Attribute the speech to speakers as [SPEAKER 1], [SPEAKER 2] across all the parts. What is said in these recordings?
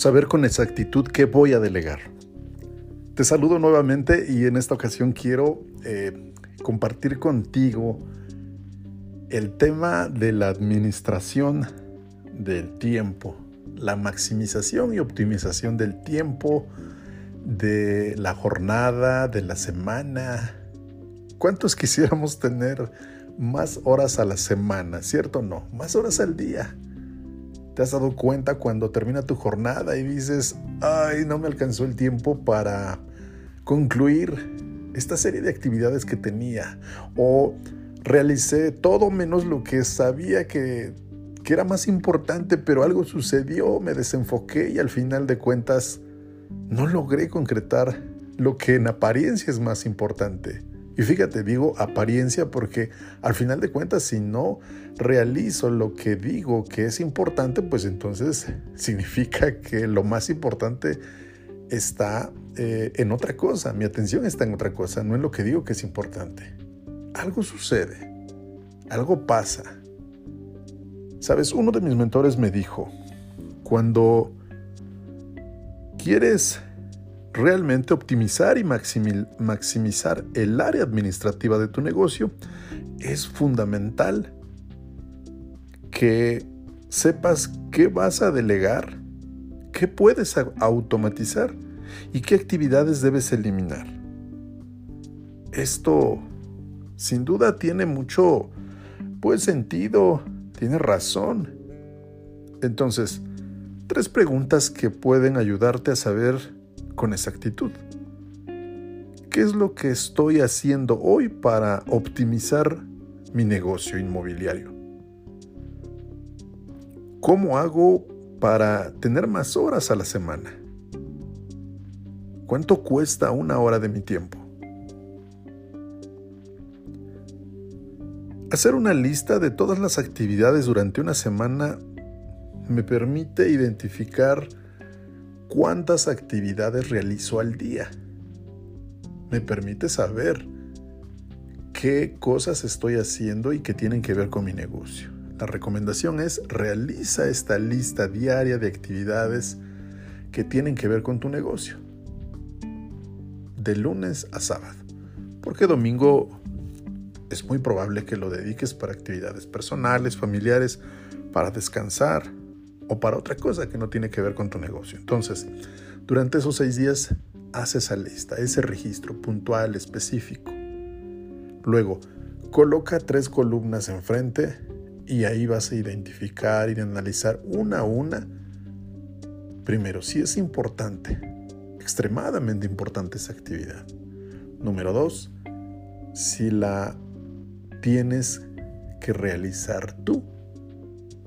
[SPEAKER 1] saber con exactitud qué voy a delegar. Te saludo nuevamente y en esta ocasión quiero eh, compartir contigo el tema de la administración del tiempo, la maximización y optimización del tiempo, de la jornada, de la semana. ¿Cuántos quisiéramos tener más horas a la semana, cierto o no? Más horas al día. ¿Te has dado cuenta cuando termina tu jornada y dices, ay, no me alcanzó el tiempo para concluir esta serie de actividades que tenía? O realicé todo menos lo que sabía que, que era más importante, pero algo sucedió, me desenfoqué y al final de cuentas no logré concretar lo que en apariencia es más importante. Y fíjate, digo apariencia porque al final de cuentas si no realizo lo que digo que es importante, pues entonces significa que lo más importante está eh, en otra cosa, mi atención está en otra cosa, no en lo que digo que es importante. Algo sucede, algo pasa. Sabes, uno de mis mentores me dijo, cuando quieres realmente optimizar y maximizar el área administrativa de tu negocio, es fundamental que sepas qué vas a delegar, qué puedes automatizar y qué actividades debes eliminar. Esto sin duda tiene mucho pues sentido, tiene razón. Entonces, tres preguntas que pueden ayudarte a saber con exactitud. ¿Qué es lo que estoy haciendo hoy para optimizar mi negocio inmobiliario? ¿Cómo hago para tener más horas a la semana? ¿Cuánto cuesta una hora de mi tiempo? Hacer una lista de todas las actividades durante una semana me permite identificar cuántas actividades realizo al día. Me permite saber qué cosas estoy haciendo y que tienen que ver con mi negocio. La recomendación es realiza esta lista diaria de actividades que tienen que ver con tu negocio. De lunes a sábado. Porque domingo es muy probable que lo dediques para actividades personales, familiares, para descansar, o para otra cosa que no tiene que ver con tu negocio. Entonces, durante esos seis días, haz esa lista, ese registro puntual, específico. Luego, coloca tres columnas enfrente y ahí vas a identificar y analizar una a una. Primero, si es importante, extremadamente importante esa actividad. Número dos, si la tienes que realizar tú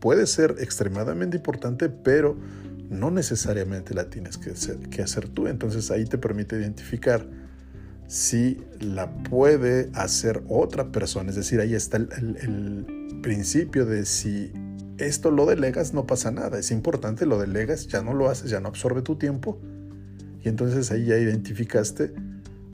[SPEAKER 1] puede ser extremadamente importante, pero no necesariamente la tienes que hacer, que hacer tú. Entonces ahí te permite identificar si la puede hacer otra persona. Es decir, ahí está el, principio de si esto lo delegas, no pasa nada. Es importante, lo delegas, ya no lo haces, ya no absorbe tu tiempo. Y entonces ahí ya identificaste,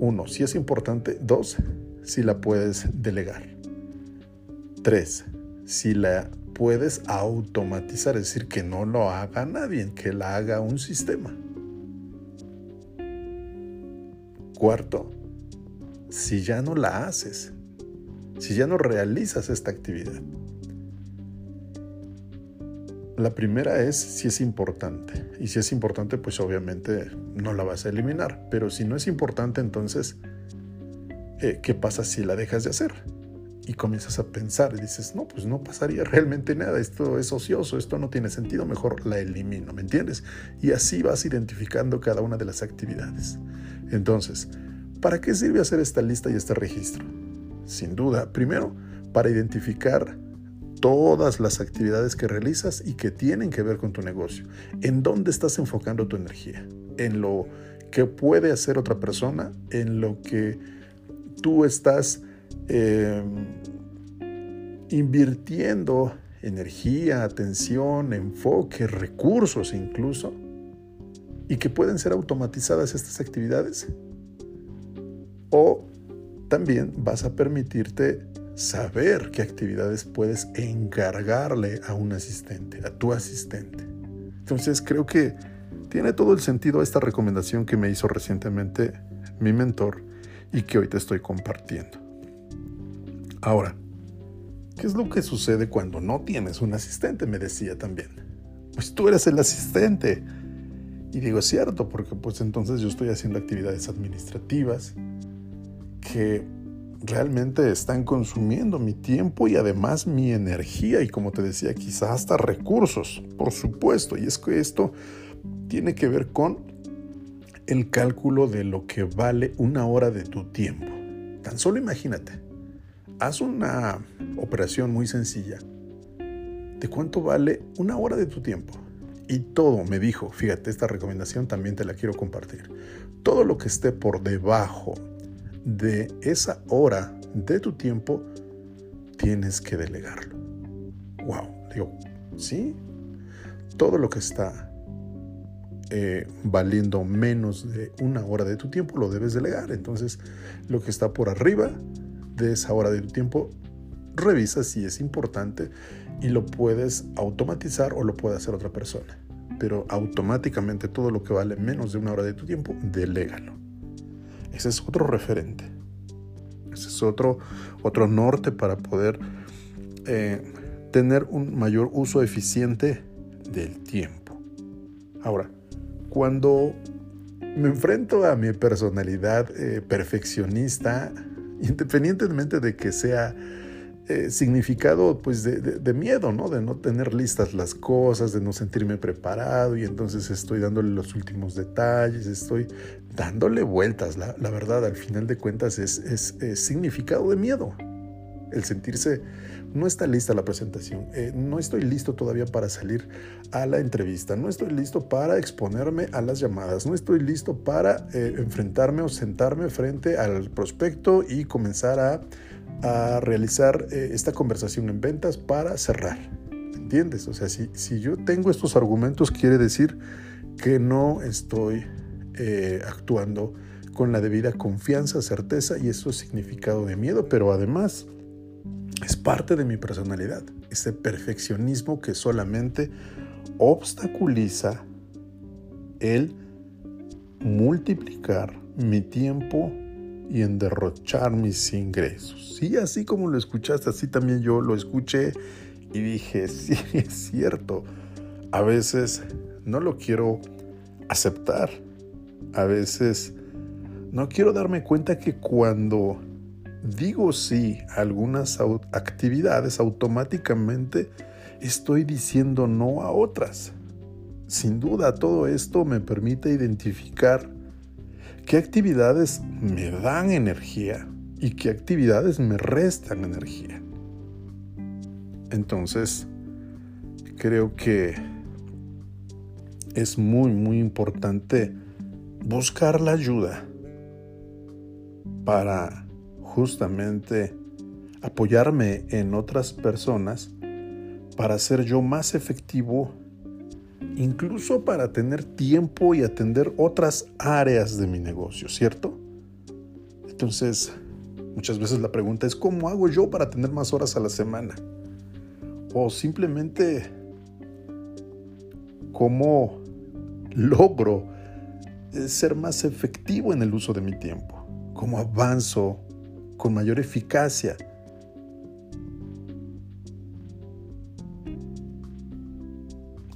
[SPEAKER 1] uno, si es importante, dos, si la puedes delegar. Tres, si la puedes automatizar, es decir, que no lo haga nadie, que la haga un sistema. Cuarto, si ya no la haces, si ya no realizas esta actividad. La primera es si es importante. Y si es importante, pues obviamente no la vas a eliminar. Pero si no es importante, entonces, eh, ¿qué pasa si la dejas de hacer? Y comienzas a pensar y dices, no, pues no pasaría realmente nada, esto es ocioso, esto no tiene sentido, mejor la elimino, ¿me entiendes? Y así vas identificando cada una de las actividades. Entonces, ¿para qué sirve hacer esta lista y este registro? Sin duda, primero, para identificar todas las actividades que realizas y que tienen que ver con tu negocio. ¿En dónde estás enfocando tu energía? ¿En lo que puede hacer otra persona? ¿En lo que tú estás Em, invirtiendo energía, atención, enfoque, recursos incluso, y que pueden ser automatizadas estas actividades. O también vas a permitirte saber qué actividades puedes encargarle a un asistente, a tu asistente. Entonces creo que Tiene todo el sentido esta recomendación que me hizo recientemente mi mentor y que hoy te estoy compartiendo. Ahora, ¿qué es lo que sucede cuando no tienes un asistente? Me decía también. Pues tú eres el asistente. Y digo, es cierto, porque pues entonces yo estoy haciendo actividades administrativas que realmente están consumiendo mi tiempo y además mi energía y como te decía, quizás hasta recursos, por supuesto. Y es que esto tiene que ver con el cálculo de lo que vale una hora de tu tiempo. Tan solo imagínate, haz una operación muy sencilla. ¿De cuánto vale una hora de tu tiempo? Y todo, me dijo, fíjate, esta recomendación también te la quiero compartir. Todo lo que esté por debajo de esa hora de tu tiempo, tienes que delegarlo. Wow, digo, sí, todo lo que está eh, valiendo menos de una hora de tu tiempo lo debes delegar. Entonces, lo que está por arriba de esa hora de tu tiempo, revisa si es importante y lo puedes automatizar o lo puede hacer otra persona. Pero automáticamente todo lo que vale menos de una hora de tu tiempo, delégalo. Ese es otro referente. Ese es otro, otro norte para poder eh, tener un mayor uso eficiente del tiempo. Ahora, cuando me enfrento a mi personalidad eh, perfeccionista, independientemente de que sea eh, significado pues de, miedo, ¿no? De no tener listas las cosas, de no sentirme preparado y entonces estoy dándole los últimos detalles, estoy dándole vueltas. La, verdad, al final de cuentas es, es, significado de miedo. El sentirse, no está lista la presentación, eh, no estoy listo todavía para salir a la entrevista, no estoy listo para exponerme a las llamadas, no estoy listo para eh, enfrentarme o sentarme frente al prospecto y comenzar a realizar eh, esta conversación en ventas para cerrar. ¿Entiendes? O sea, si, si yo tengo estos argumentos, quiere decir que no estoy actuando con la debida confianza, certeza y eso es significado de miedo, pero además es parte de mi personalidad, ese perfeccionismo que solamente obstaculiza el multiplicar mi tiempo y en derrochar mis ingresos. Sí, así como lo escuchaste, así también yo lo escuché y dije, sí, es cierto. A veces no lo quiero aceptar. A veces no quiero darme cuenta que cuando digo sí a algunas actividades, automáticamente estoy diciendo no a otras. Sin duda, todo esto me permite identificar qué actividades me dan energía y qué actividades me restan energía. Entonces, creo que es muy, muy importante buscar la ayuda para justamente apoyarme en otras personas para ser yo más efectivo incluso para tener tiempo y atender otras áreas de mi negocio, ¿cierto? Entonces, muchas veces la pregunta es, ¿cómo hago yo para tener más horas a la semana? O simplemente, ¿cómo logro eh, ser más efectivo en el uso de mi tiempo? ¿Cómo avanzo con mayor eficacia?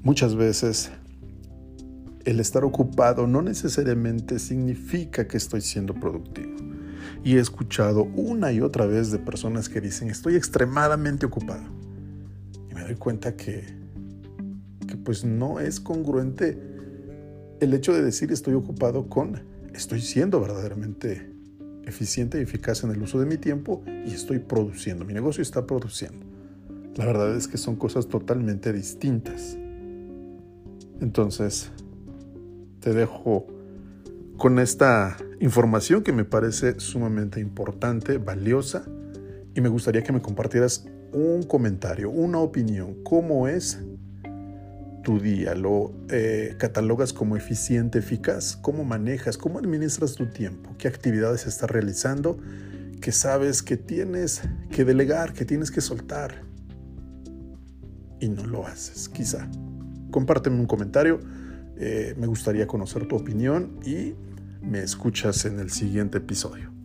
[SPEAKER 1] Muchas veces el estar ocupado no necesariamente significa que estoy siendo productivo. Y he escuchado una y otra vez de personas que dicen estoy extremadamente ocupado. Y me doy cuenta que, que pues no es congruente el hecho de decir estoy ocupado con estoy siendo verdaderamente eficiente y eficaz en el uso de mi tiempo y estoy produciendo. Mi negocio está produciendo. La verdad es que son cosas totalmente distintas. Entonces, te dejo con esta información que me parece sumamente importante, valiosa, y me gustaría que me compartieras un comentario, una opinión. ¿Cómo es tu día? ¿Lo eh, catalogas como eficiente, eficaz? ¿Cómo manejas? ¿Cómo administras tu tiempo? ¿Qué actividades estás realizando? que sabes que tienes que delegar, que tienes que soltar y no lo haces, quizá compárteme un comentario Eh, me gustaría conocer tu opinión y me escuchas en el siguiente episodio.